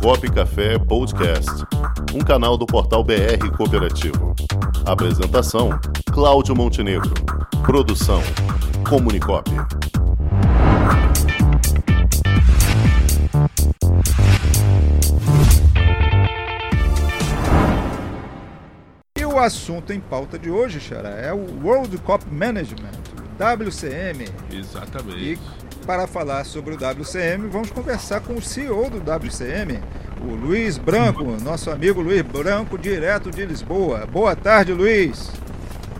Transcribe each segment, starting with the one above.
Comunicop Café Podcast, um canal do portal BR Cooperativo. Apresentação: Cláudio Montenegro. Produção: Comunicop. E o assunto em pauta de hoje, Xará, é o World Cup Management, WCM. Exatamente. E para falar sobre o WCM, vamos conversar com o CEO do WCM, o Luiz Branco, nosso amigo Luiz Branco, direto de Lisboa. Boa tarde, Luiz.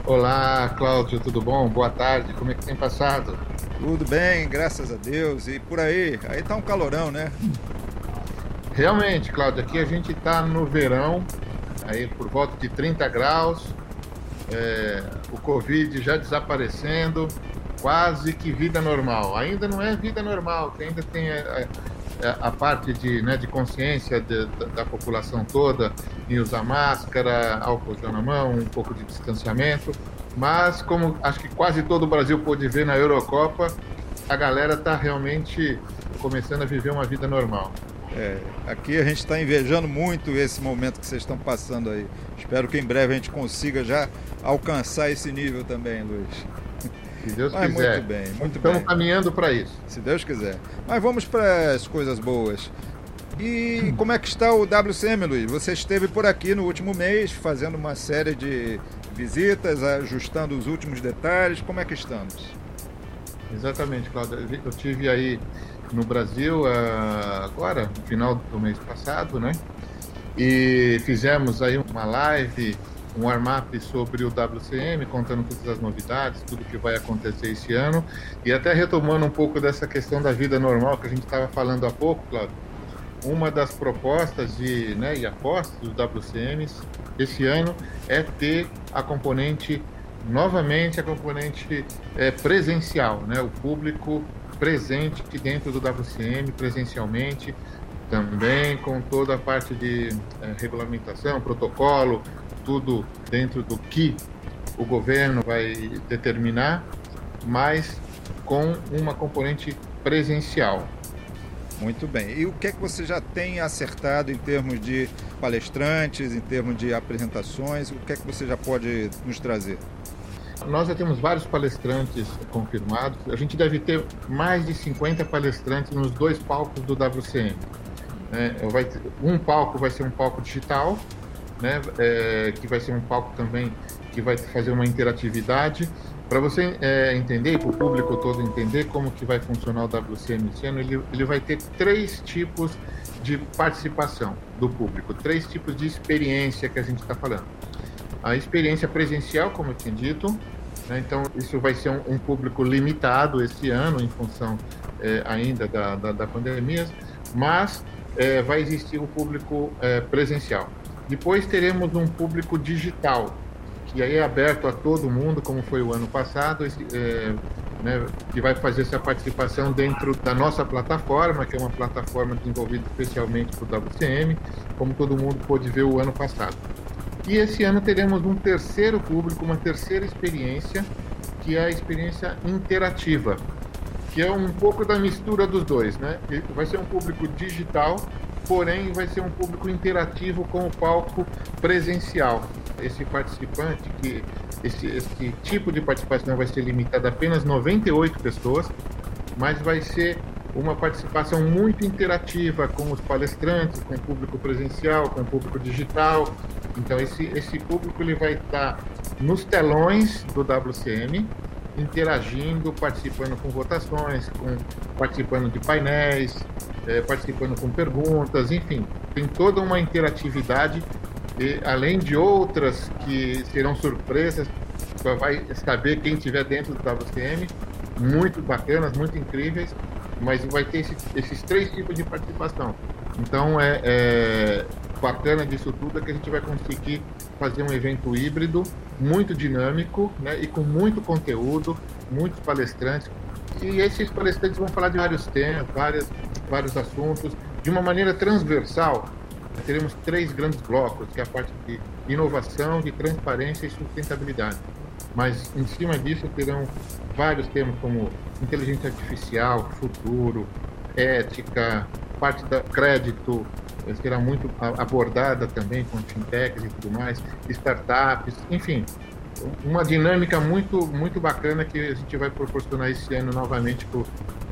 Olá, Cláudio, tudo bom? Boa tarde, como é que tem passado? Tudo bem, graças a Deus. E por aí? Aí tá um calorão, né? Realmente, Cláudio, aqui a gente está no verão, aí por volta de 30 graus, é, o Covid já desaparecendo, quase que vida normal. Ainda não é vida normal, ainda tem a, a, a parte de, né, de consciência de, da, da, população toda em usar máscara, álcool na mão, um pouco de distanciamento. Mas, como acho que quase todo o Brasil pôde ver na Eurocopa, a galera está realmente começando a viver uma vida normal. É, aqui a gente está invejando muito esse momento que vocês estão passando aí. Espero que em breve a gente consiga já alcançar esse nível também, Luiz. Se Deus Mas quiser. Muito bem, muito Estamos bem. caminhando para isso. Se Deus quiser. Mas vamos para as coisas boas. E como é que está o WCM, Luiz? Você esteve por aqui no último mês fazendo uma série de visitas, ajustando os últimos detalhes. Como é que estamos? Exatamente, Cláudio. Eu tive aí no Brasil agora, no final do mês passado, né? E fizemos aí uma live um warm-up sobre o WCM, contando todas as novidades, tudo que vai acontecer esse ano. E até retomando um pouco dessa questão da vida normal que a gente estava falando há pouco, Claudio. Uma das propostas de, né, e apostas dos WCMs esse ano é ter a componente, novamente, a componente é, presencial, né, o público presente dentro do WCM, presencialmente, também com toda a parte de é, regulamentação, protocolo, tudo dentro do que o governo vai determinar, mas com uma componente presencial. Muito bem. E o que é que você já tem acertado em termos de palestrantes, em termos de apresentações? O que é que você já pode nos trazer? Nós já temos vários palestrantes confirmados. A gente deve ter mais de 50 palestrantes nos dois palcos do WCM. É, um palco vai ser um palco digital, né, é, que vai ser um palco também que vai fazer uma interatividade. Para você é, entender e para o público todo entender como que vai funcionar o WCM esse ano, ele, ele vai ter três tipos de participação do público, três tipos de experiência que a gente está falando. A experiência presencial, como eu tinha dito, né, então isso vai ser um, um, público limitado esse ano em função é, ainda da, da, da, pandemia, mas é, vai existir o público é, presencial. Depois teremos um público digital, que aí é aberto a todo mundo, como foi o ano passado, é, né, que vai fazer essa participação dentro da nossa plataforma, que é uma plataforma desenvolvida especialmente para o WCM, como todo mundo pôde ver o ano passado. E esse ano teremos um terceiro público, uma terceira experiência, que é a experiência interativa, que é um pouco da mistura dos dois, né? Vai ser um público digital porém vai ser um público interativo com o palco presencial. Esse participante, que esse, esse tipo de participação vai ser limitado a apenas 98 pessoas, mas vai ser uma participação muito interativa com os palestrantes, com o público presencial, com o público digital. Então esse, esse público ele vai estar nos telões do WCM, interagindo, participando com votações, com, participando de painéis, é, participando com perguntas, enfim, tem toda uma interatividade, e, além de outras que serão surpresas, vai saber quem estiver dentro do WCM, muito bacanas, muito incríveis, mas vai ter esse, esses três tipos de participação. Então é, é bacana disso tudo é que a gente vai conseguir fazer um evento híbrido, muito dinâmico né, e com muito conteúdo, muitos palestrantes. E esses palestrantes vão falar de vários temas, várias, vários assuntos, de uma maneira transversal. Teremos três grandes blocos, que é a parte de inovação, de transparência e sustentabilidade. Mas em cima disso terão vários temas como inteligência artificial, futuro, ética, parte da crédito, será muito abordada também com fintechs e tudo mais, startups, enfim, uma dinâmica muito, muito bacana que a gente vai proporcionar esse ano novamente para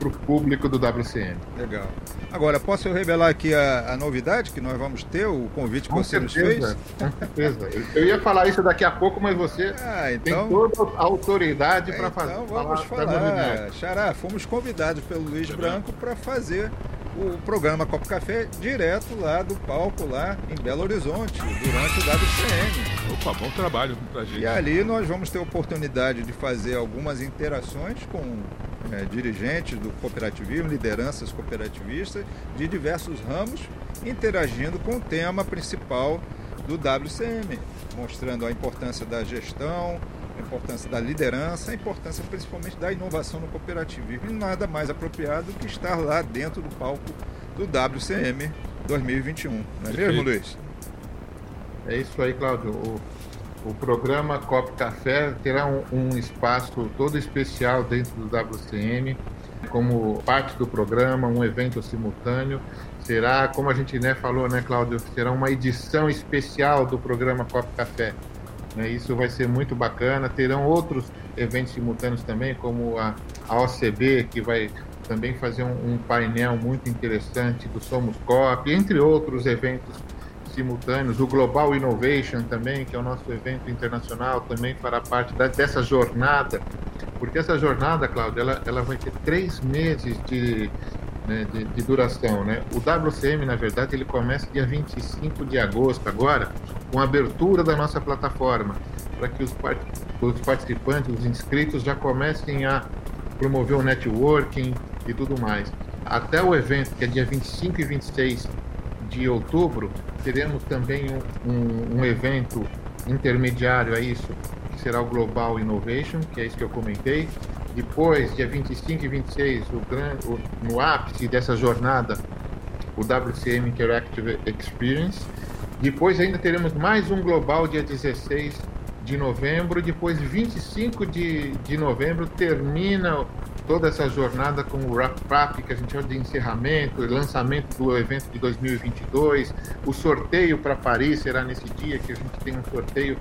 o público do WCM. Legal. Agora, posso revelar aqui a, a novidade que nós vamos ter, o convite que com você certeza, nos fez? Com certeza. Eu ia falar isso daqui a pouco, mas você ah, então, tem toda a autoridade para fazer. Então vamos falar. falar. Xará, fomos convidados pelo Luiz Branco para fazer o programa Copo Café direto lá do palco lá em Belo Horizonte, durante o WCN. Opa, bom trabalho pra gente. E ali nós vamos ter oportunidade de fazer algumas interações com é, dirigentes do cooperativismo, lideranças cooperativistas de diversos ramos, interagindo com o tema principal do WCM, mostrando a importância da gestão, a importância da liderança, a importância principalmente da inovação no cooperativismo. E nada mais apropriado que estar lá dentro do palco do WCM 2021. Não é mesmo, Luiz? É isso aí, Cláudio. O, o programa Cop Café terá um, um espaço todo especial dentro do WCM, como parte do programa, um evento simultâneo. Será, como a gente né, falou, né, Cláudio, será uma edição especial do programa Cop Café né? Isso vai ser muito bacana. Terão outros eventos simultâneos também, como a, a OCB, que vai também fazer um, um, painel muito interessante do Somos Cop, entre outros eventos simultâneos. O Global Innovation também, que é o nosso evento internacional, também fará parte da, dessa jornada, porque essa jornada, Cláudia, ela, ela vai ter três meses de, né, de, de, duração. Né? O WCM, na verdade, ele começa dia 25 de agosto agora, com a abertura da nossa plataforma, para que os, part os participantes, os inscritos já comecem a promover o networking e tudo mais. Até o evento, que é dia 25 e 26 de outubro, teremos também um, um, um evento intermediário a isso, que será o Global Innovation, que é isso que eu comentei, depois, dia 25 e 26, o, o, no ápice dessa jornada, o WCM Interactive Experience. Depois ainda teremos mais um global dia 16 de novembro. Depois, 25 de, de novembro, termina toda essa jornada com o wrap-up, que a gente chama de encerramento, lançamento do evento de 2022. O sorteio para Paris será nesse dia que a gente tem um sorteio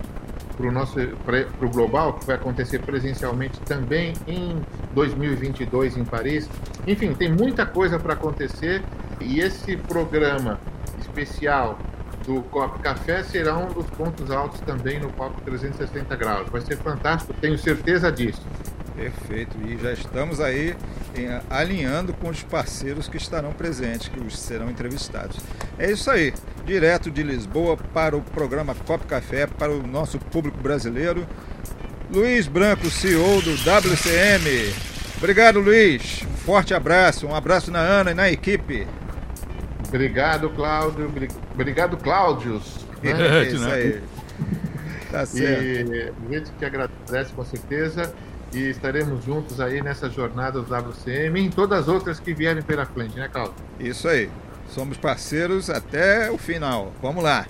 para o nosso para o global que vai acontecer presencialmente também em 2022 em Paris. Enfim, tem muita coisa para acontecer e esse programa especial do Copo Café será um dos pontos altos também no Copo 360 graus. Vai ser fantástico, tenho certeza disso. Perfeito. E já estamos aí em, alinhando com os parceiros que estarão presentes, que serão entrevistados. É isso aí. Direto de Lisboa para o programa Cop Café, para o nosso público brasileiro. Luiz Branco, CEO do WCM. Obrigado, Luiz. Um forte abraço. Um abraço na Ana e na equipe. Obrigado, Cláudio. Obrigado, Cláudios. Né? É isso aí. Tá certo. E a gente que agradece com certeza e estaremos juntos aí nessa jornada do WCM e em todas as outras que vierem pela frente, né, Cláudio? Isso aí. Somos parceiros até o final. Vamos lá.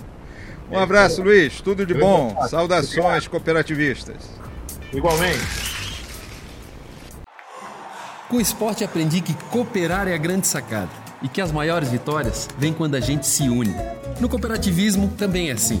Um abraço, Luiz. Tudo de bom. Saudações cooperativistas. Igualmente. Com o esporte aprendi que cooperar é a grande sacada e que as maiores vitórias vêm quando a gente se une. No cooperativismo também é assim.